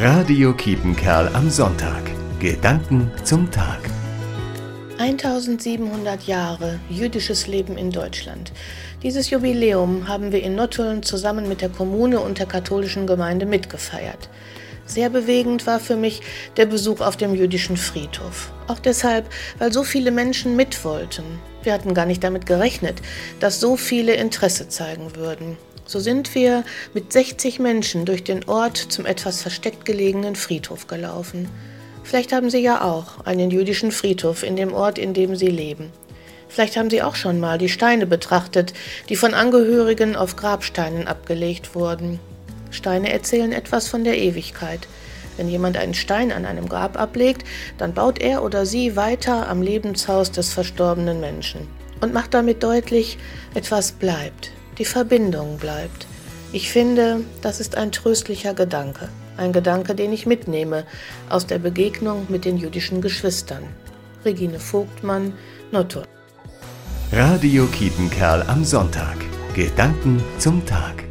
Radio Kiepenkerl am Sonntag. Gedanken zum Tag. 1700 Jahre jüdisches Leben in Deutschland. Dieses Jubiläum haben wir in Nottuln zusammen mit der Kommune und der katholischen Gemeinde mitgefeiert. Sehr bewegend war für mich der Besuch auf dem jüdischen Friedhof. Auch deshalb, weil so viele Menschen mit wollten. Wir hatten gar nicht damit gerechnet, dass so viele Interesse zeigen würden. So sind wir mit 60 Menschen durch den Ort zum etwas versteckt gelegenen Friedhof gelaufen. Vielleicht haben Sie ja auch einen jüdischen Friedhof in dem Ort, in dem Sie leben. Vielleicht haben Sie auch schon mal die Steine betrachtet, die von Angehörigen auf Grabsteinen abgelegt wurden. Steine erzählen etwas von der Ewigkeit. Wenn jemand einen Stein an einem Grab ablegt, dann baut er oder sie weiter am Lebenshaus des verstorbenen Menschen und macht damit deutlich, etwas bleibt, die Verbindung bleibt. Ich finde, das ist ein tröstlicher Gedanke, ein Gedanke, den ich mitnehme aus der Begegnung mit den jüdischen Geschwistern. Regine Vogtmann, Notto. Radio Kietenkerl am Sonntag. Gedanken zum Tag.